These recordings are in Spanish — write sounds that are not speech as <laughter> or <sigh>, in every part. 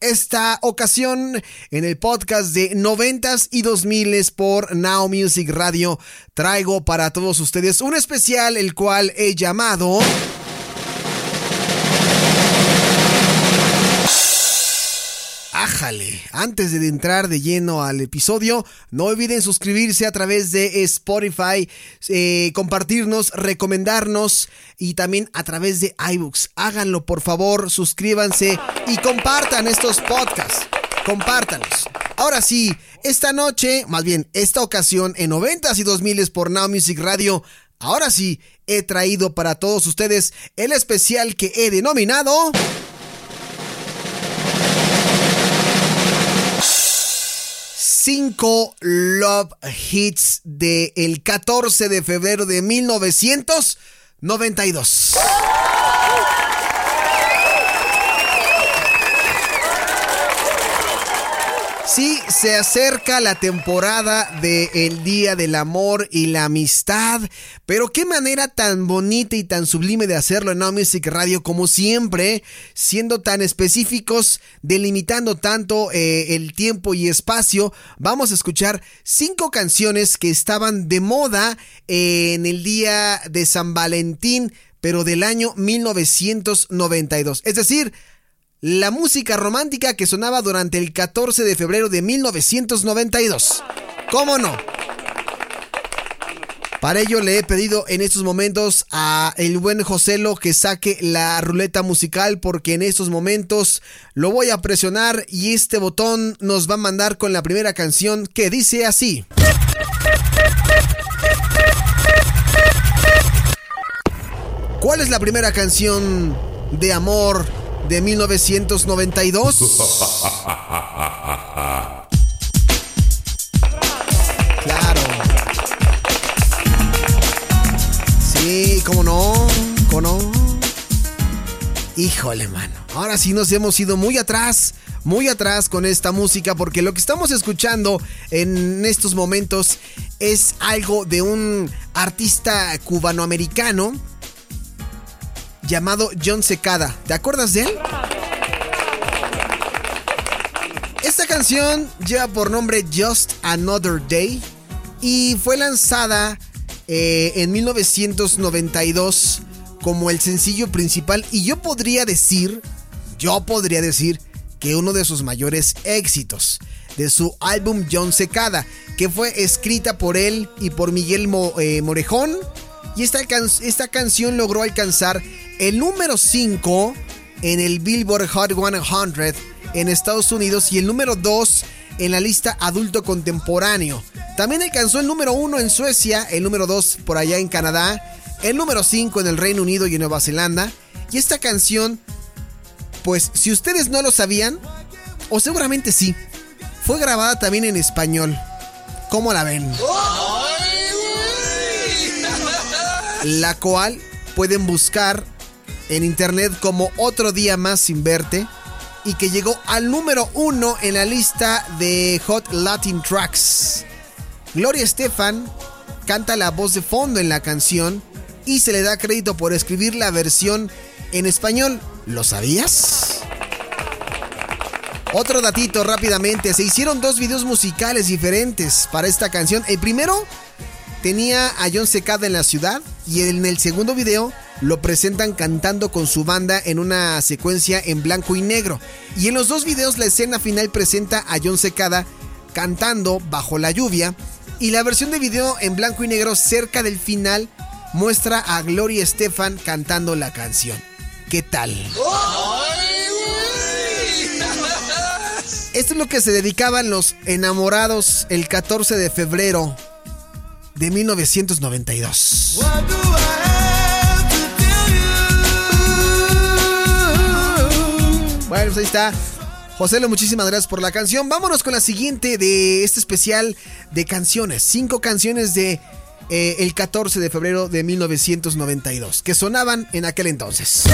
Esta ocasión en el podcast de noventas y 2000 por Now Music Radio. Traigo para todos ustedes un especial el cual he llamado Ájale, antes de entrar de lleno al episodio, no olviden suscribirse a través de Spotify, eh, compartirnos, recomendarnos y también a través de iBooks. Háganlo por favor, suscríbanse y compartan estos podcasts. Compártanlos. Ahora sí, esta noche, más bien esta ocasión en 90s y 2000 por Now Music Radio, ahora sí he traído para todos ustedes el especial que he denominado... 5 Love Hits del 14 de febrero de 1992. Sí, se acerca la temporada del Día del Amor y la Amistad, pero qué manera tan bonita y tan sublime de hacerlo en No Music Radio como siempre, siendo tan específicos, delimitando tanto eh, el tiempo y espacio, vamos a escuchar cinco canciones que estaban de moda en el Día de San Valentín, pero del año 1992. Es decir, la música romántica que sonaba durante el 14 de febrero de 1992. ¿Cómo no? Para ello le he pedido en estos momentos a el buen Joselo que saque la ruleta musical porque en estos momentos lo voy a presionar y este botón nos va a mandar con la primera canción que dice así. ¿Cuál es la primera canción de amor de 1992. Claro. Sí, cómo no, cómo no. Híjole, mano. Ahora sí nos hemos ido muy atrás, muy atrás con esta música porque lo que estamos escuchando en estos momentos es algo de un artista cubanoamericano llamado John Secada. ¿Te acuerdas de él? Esta canción lleva por nombre Just Another Day y fue lanzada eh, en 1992 como el sencillo principal y yo podría decir, yo podría decir que uno de sus mayores éxitos de su álbum John Secada, que fue escrita por él y por Miguel eh, Morejón y esta, esta canción logró alcanzar el número 5 en el Billboard Hot 100 en Estados Unidos y el número 2 en la lista adulto contemporáneo. También alcanzó el número 1 en Suecia, el número 2 por allá en Canadá, el número 5 en el Reino Unido y en Nueva Zelanda. Y esta canción, pues si ustedes no lo sabían, o seguramente sí, fue grabada también en español. ¿Cómo la ven? La cual pueden buscar en internet como Otro Día Más Sin Verte y que llegó al número uno en la lista de Hot Latin Tracks. Gloria Estefan canta la voz de fondo en la canción y se le da crédito por escribir la versión en español. ¿Lo sabías? Otro datito rápidamente, se hicieron dos videos musicales diferentes para esta canción. El primero tenía a John Secada en la ciudad y en el segundo video lo presentan cantando con su banda en una secuencia en blanco y negro. Y en los dos videos la escena final presenta a John Secada cantando bajo la lluvia y la versión de video en blanco y negro cerca del final muestra a Gloria Estefan cantando la canción. ¿Qué tal? Esto es lo que se dedicaban los enamorados el 14 de febrero de 1992. Bueno, pues ahí está. José, muchísimas gracias por la canción. Vámonos con la siguiente de este especial de canciones. Cinco canciones de eh, el 14 de febrero de 1992 que sonaban en aquel entonces.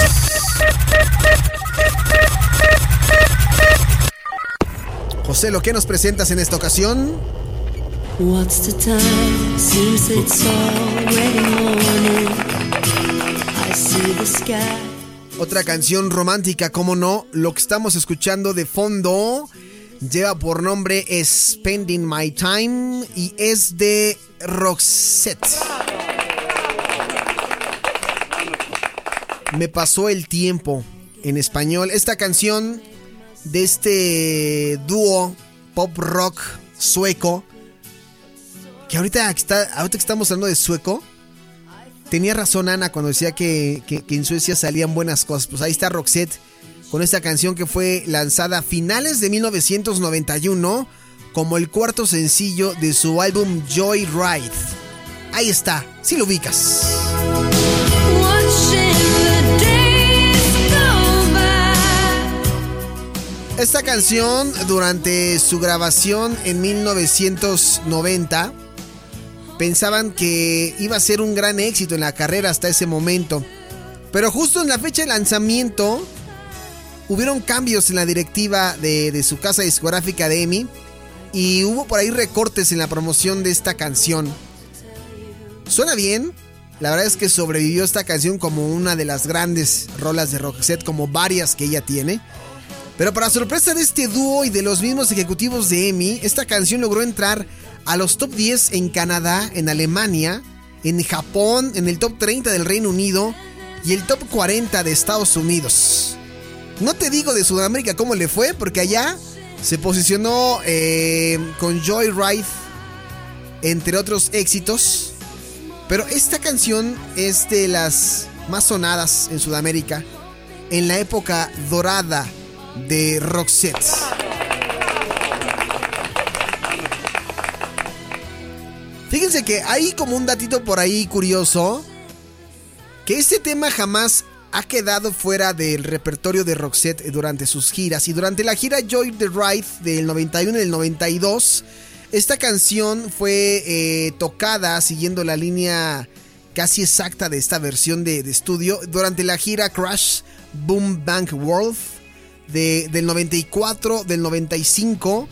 José, ¿lo que nos presentas en esta ocasión? What's the time? Seems it's already morning. I see the sky. Otra canción romántica, como no, lo que estamos escuchando de fondo lleva por nombre Spending My Time y es de Roxette. Me pasó el tiempo en español. Esta canción de este dúo pop rock sueco, que ahorita, está, ahorita que estamos hablando de sueco, tenía razón Ana cuando decía que, en Suecia salían buenas cosas. Pues ahí está Roxette con esta canción que fue lanzada a finales de 1991 como el cuarto sencillo de su álbum Joy Ride. Ahí está, si lo ubicas. Esta canción durante su grabación en 1990 pensaban que iba a ser un gran éxito en la carrera hasta ese momento. Pero justo en la fecha de lanzamiento hubieron cambios en la directiva de, su casa discográfica de EMI y hubo por ahí recortes en la promoción de esta canción. Suena bien, la verdad es que sobrevivió esta canción como una de las grandes rolas de Roxette, como varias que ella tiene. Pero para sorpresa de este dúo y de los mismos ejecutivos de EMI, esta canción logró entrar a los top 10 en Canadá, en Alemania, en Japón, en el top 30 del Reino Unido y el top 40 de Estados Unidos. No te digo de Sudamérica cómo le fue, porque allá se posicionó eh, con Joy Ride, entre otros éxitos. Pero esta canción es de las más sonadas en Sudamérica en la época dorada de Roxette. Fíjense que hay como un datito por ahí curioso. Que este tema jamás ha quedado fuera del repertorio de Roxette durante sus giras. Y durante la gira Joy the Ride del 91 y del 92, esta canción fue eh, tocada siguiendo la línea casi exacta de esta versión de, estudio durante la gira Crash Boom Bank World del 94, del 95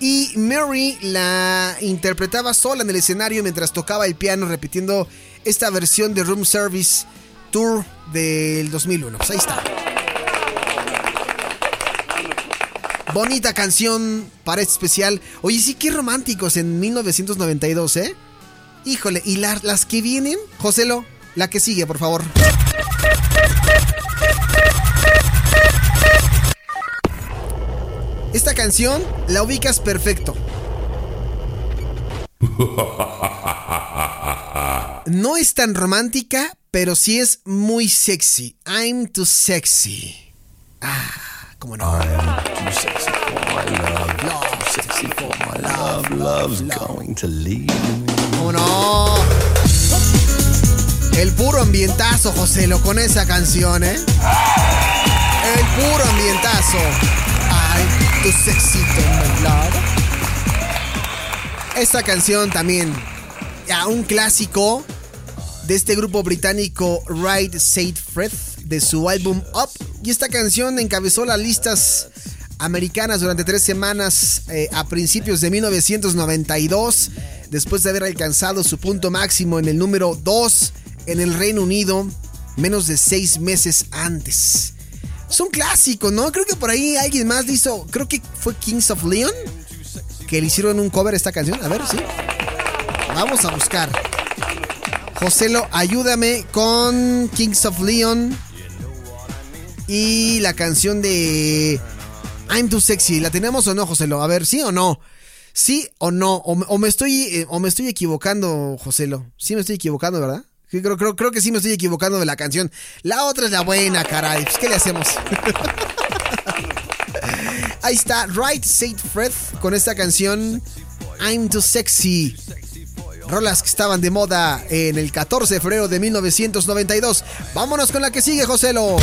y Mary la interpretaba sola en el escenario mientras tocaba el piano repitiendo esta versión de Room Service Tour del 2001. Pues ahí está. Bonita canción para este especial. Oye, sí, qué románticos en 1992, ¿eh? Híjole, y las que vienen, Joselo, la que sigue, por favor. Canción la ubicas perfecto. No es tan romántica, pero sí es muy sexy. I'm too sexy. Ah, cómo no. I'm too sexy for my love. Love, sexy for my love. Love's going to leave ¿Cómo no? El puro ambientazo, Joselo, con esa canción, ¿eh? El puro ambientazo. Esta canción también, a un clásico de este grupo británico Ride Said Fred de su álbum Up. Y esta canción encabezó las listas americanas durante tres semanas eh, a principios de 1992, después de haber alcanzado su punto máximo en el número 2 en el Reino Unido menos de seis meses antes. Es un clásico, ¿no? Creo que por ahí alguien más hizo, creo que fue Kings of Leon, que le hicieron un cover esta canción. A ver, sí. Vamos a buscar. Joselo, ayúdame con Kings of Leon y la canción de I'm Too Sexy. ¿La tenemos o no, Joselo? A ver, ¿sí o no? ¿Sí o no? O, me, estoy, eh, o me estoy equivocando, Joselo. Sí me estoy equivocando, ¿verdad? Creo, creo, creo que sí me estoy equivocando de la canción. La otra es la buena, caray. Pues, ¿Qué le hacemos? <laughs> Ahí está, Right Said Fred con esta canción I'm Too Sexy. Rolas que estaban de moda en el 14 de febrero de 1992. Vámonos con la que sigue, Joselo.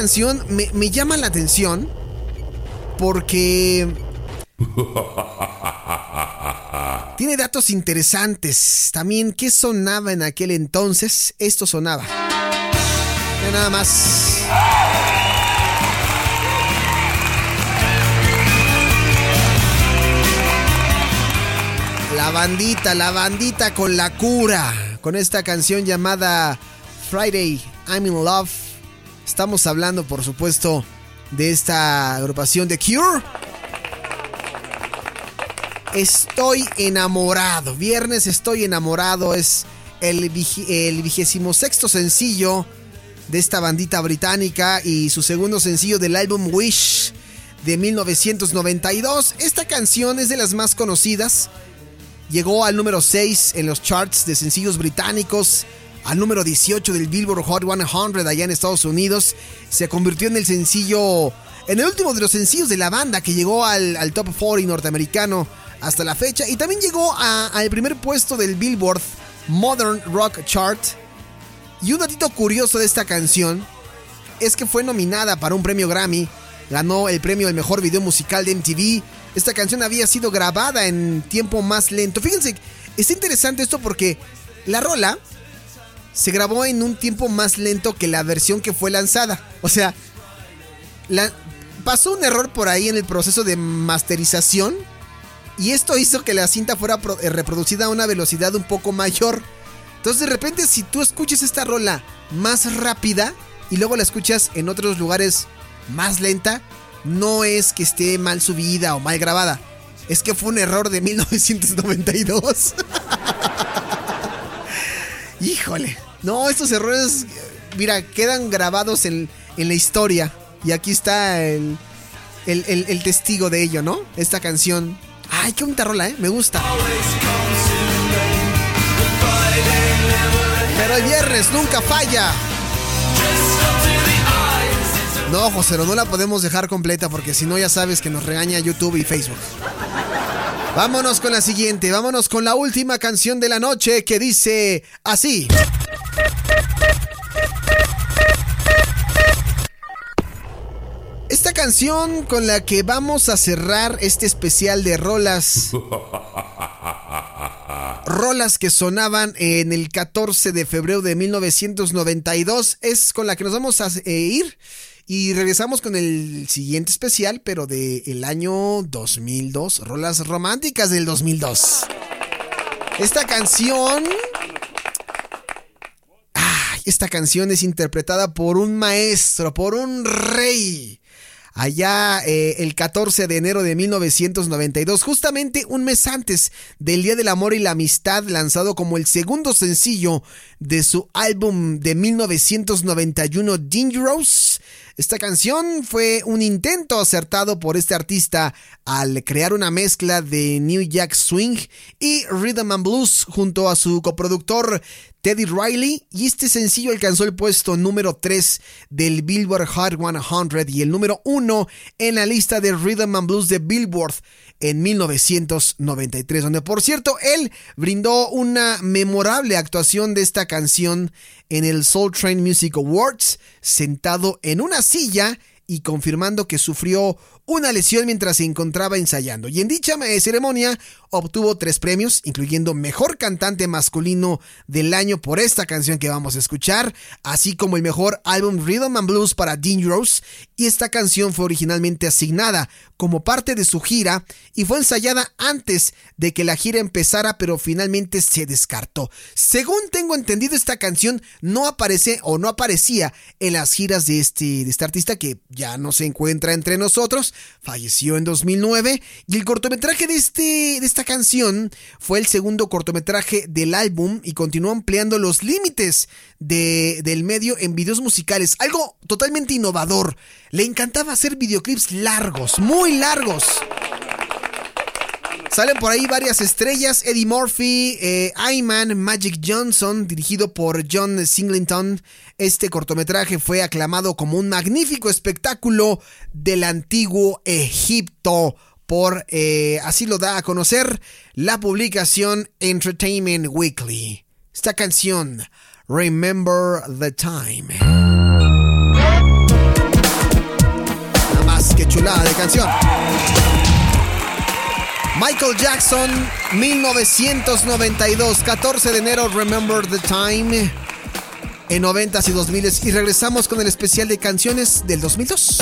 canción me, me llama la atención porque <laughs> tiene datos interesantes. También, ¿qué sonaba en aquel entonces? Esto sonaba. nada más. La bandita, la bandita con la cura. Con esta canción llamada Friday, I'm in Love. Estamos hablando, por supuesto, de esta agrupación de Cure. Estoy enamorado. Viernes estoy enamorado es el, vigésimo sexto sencillo de esta bandita británica y su segundo sencillo del álbum Wish de 1992. Esta canción es de las más conocidas. Llegó al número 6 en los charts de sencillos británicos, al número 18 del Billboard Hot 100 allá en Estados Unidos. Se convirtió en el sencillo, en el último de los sencillos de la banda que llegó al, top 40 norteamericano hasta la fecha. Y también llegó al primer puesto del Billboard Modern Rock Chart y un datito curioso de esta canción es que fue nominada para un premio Grammy, ganó el premio al mejor video musical de MTV. Esta canción había sido grabada en tiempo más lento. Fíjense, es interesante esto porque la rola se grabó en un tiempo más lento que la versión que fue lanzada. O sea, pasó un error por ahí en el proceso de masterización y esto hizo que la cinta fuera eh, reproducida a una velocidad un poco mayor. Entonces de repente si tú escuchas esta rola más rápida y luego la escuchas en otros lugares más lenta, no es que esté mal subida o mal grabada. Es que fue un error de 1992. <laughs> Híjole. No, estos errores, mira, quedan grabados en, la historia. Y aquí está el, el, testigo de ello, ¿no? Esta canción. Ay, qué bonita rola, ¿eh? Me gusta. Pero el viernes nunca falla. No, José, no la podemos dejar completa porque si no ya sabes que nos regaña YouTube y Facebook. Vámonos con la siguiente, vámonos con la última canción de la noche que dice así. Canción con la que vamos a cerrar este especial de rolas. Rolas que sonaban en el 14 de febrero de 1992 es con la que nos vamos a eh, ir. Y regresamos con el siguiente especial, pero del el año 2002, rolas románticas del 2002. Esta canción... esta canción es interpretada por un maestro, por un rey allá eh, el 14 de enero de 1992, justamente un mes antes del Día del Amor y la Amistad, lanzado como el segundo sencillo de su álbum de 1991 Dangerous. Esta canción fue un intento acertado por este artista al crear una mezcla de New Jack Swing y Rhythm and Blues junto a su coproductor Teddy Riley y este sencillo alcanzó el puesto número 3 del Billboard Hot 100 y el número 1 en la lista de Rhythm and Blues de Billboard en 1993, donde por cierto él brindó una memorable actuación de esta canción en el Soul Train Music Awards, sentado en una silla y confirmando que sufrió una lesión mientras se encontraba ensayando. Y en dicha ceremonia obtuvo tres premios, incluyendo Mejor Cantante Masculino del Año por esta canción que vamos a escuchar, así como el Mejor Álbum Rhythm and Blues para Dangerous. Y esta canción fue originalmente asignada como parte de su gira y fue ensayada antes de que la gira empezara, pero finalmente se descartó. Según tengo entendido, esta canción no aparece o no aparecía en las giras de este, de este artista que ya no se encuentra entre nosotros falleció en 2009 y el cortometraje de, este, de esta canción fue el segundo cortometraje del álbum y continuó ampliando los límites de, del medio en videos musicales, algo totalmente innovador. Le encantaba hacer videoclips largos, muy largos. Salen por ahí varias estrellas, Eddie Murphy, eh, Ayman, Magic Johnson, dirigido por John Singleton. Este cortometraje fue aclamado como un magnífico espectáculo del antiguo Egipto por, eh, así lo da a conocer, la publicación Entertainment Weekly. Esta canción, Remember the Time. canción. Michael Jackson, 1992, 14 de enero, Remember the Time, en 90s y 2000 y regresamos con el especial de canciones del 2002.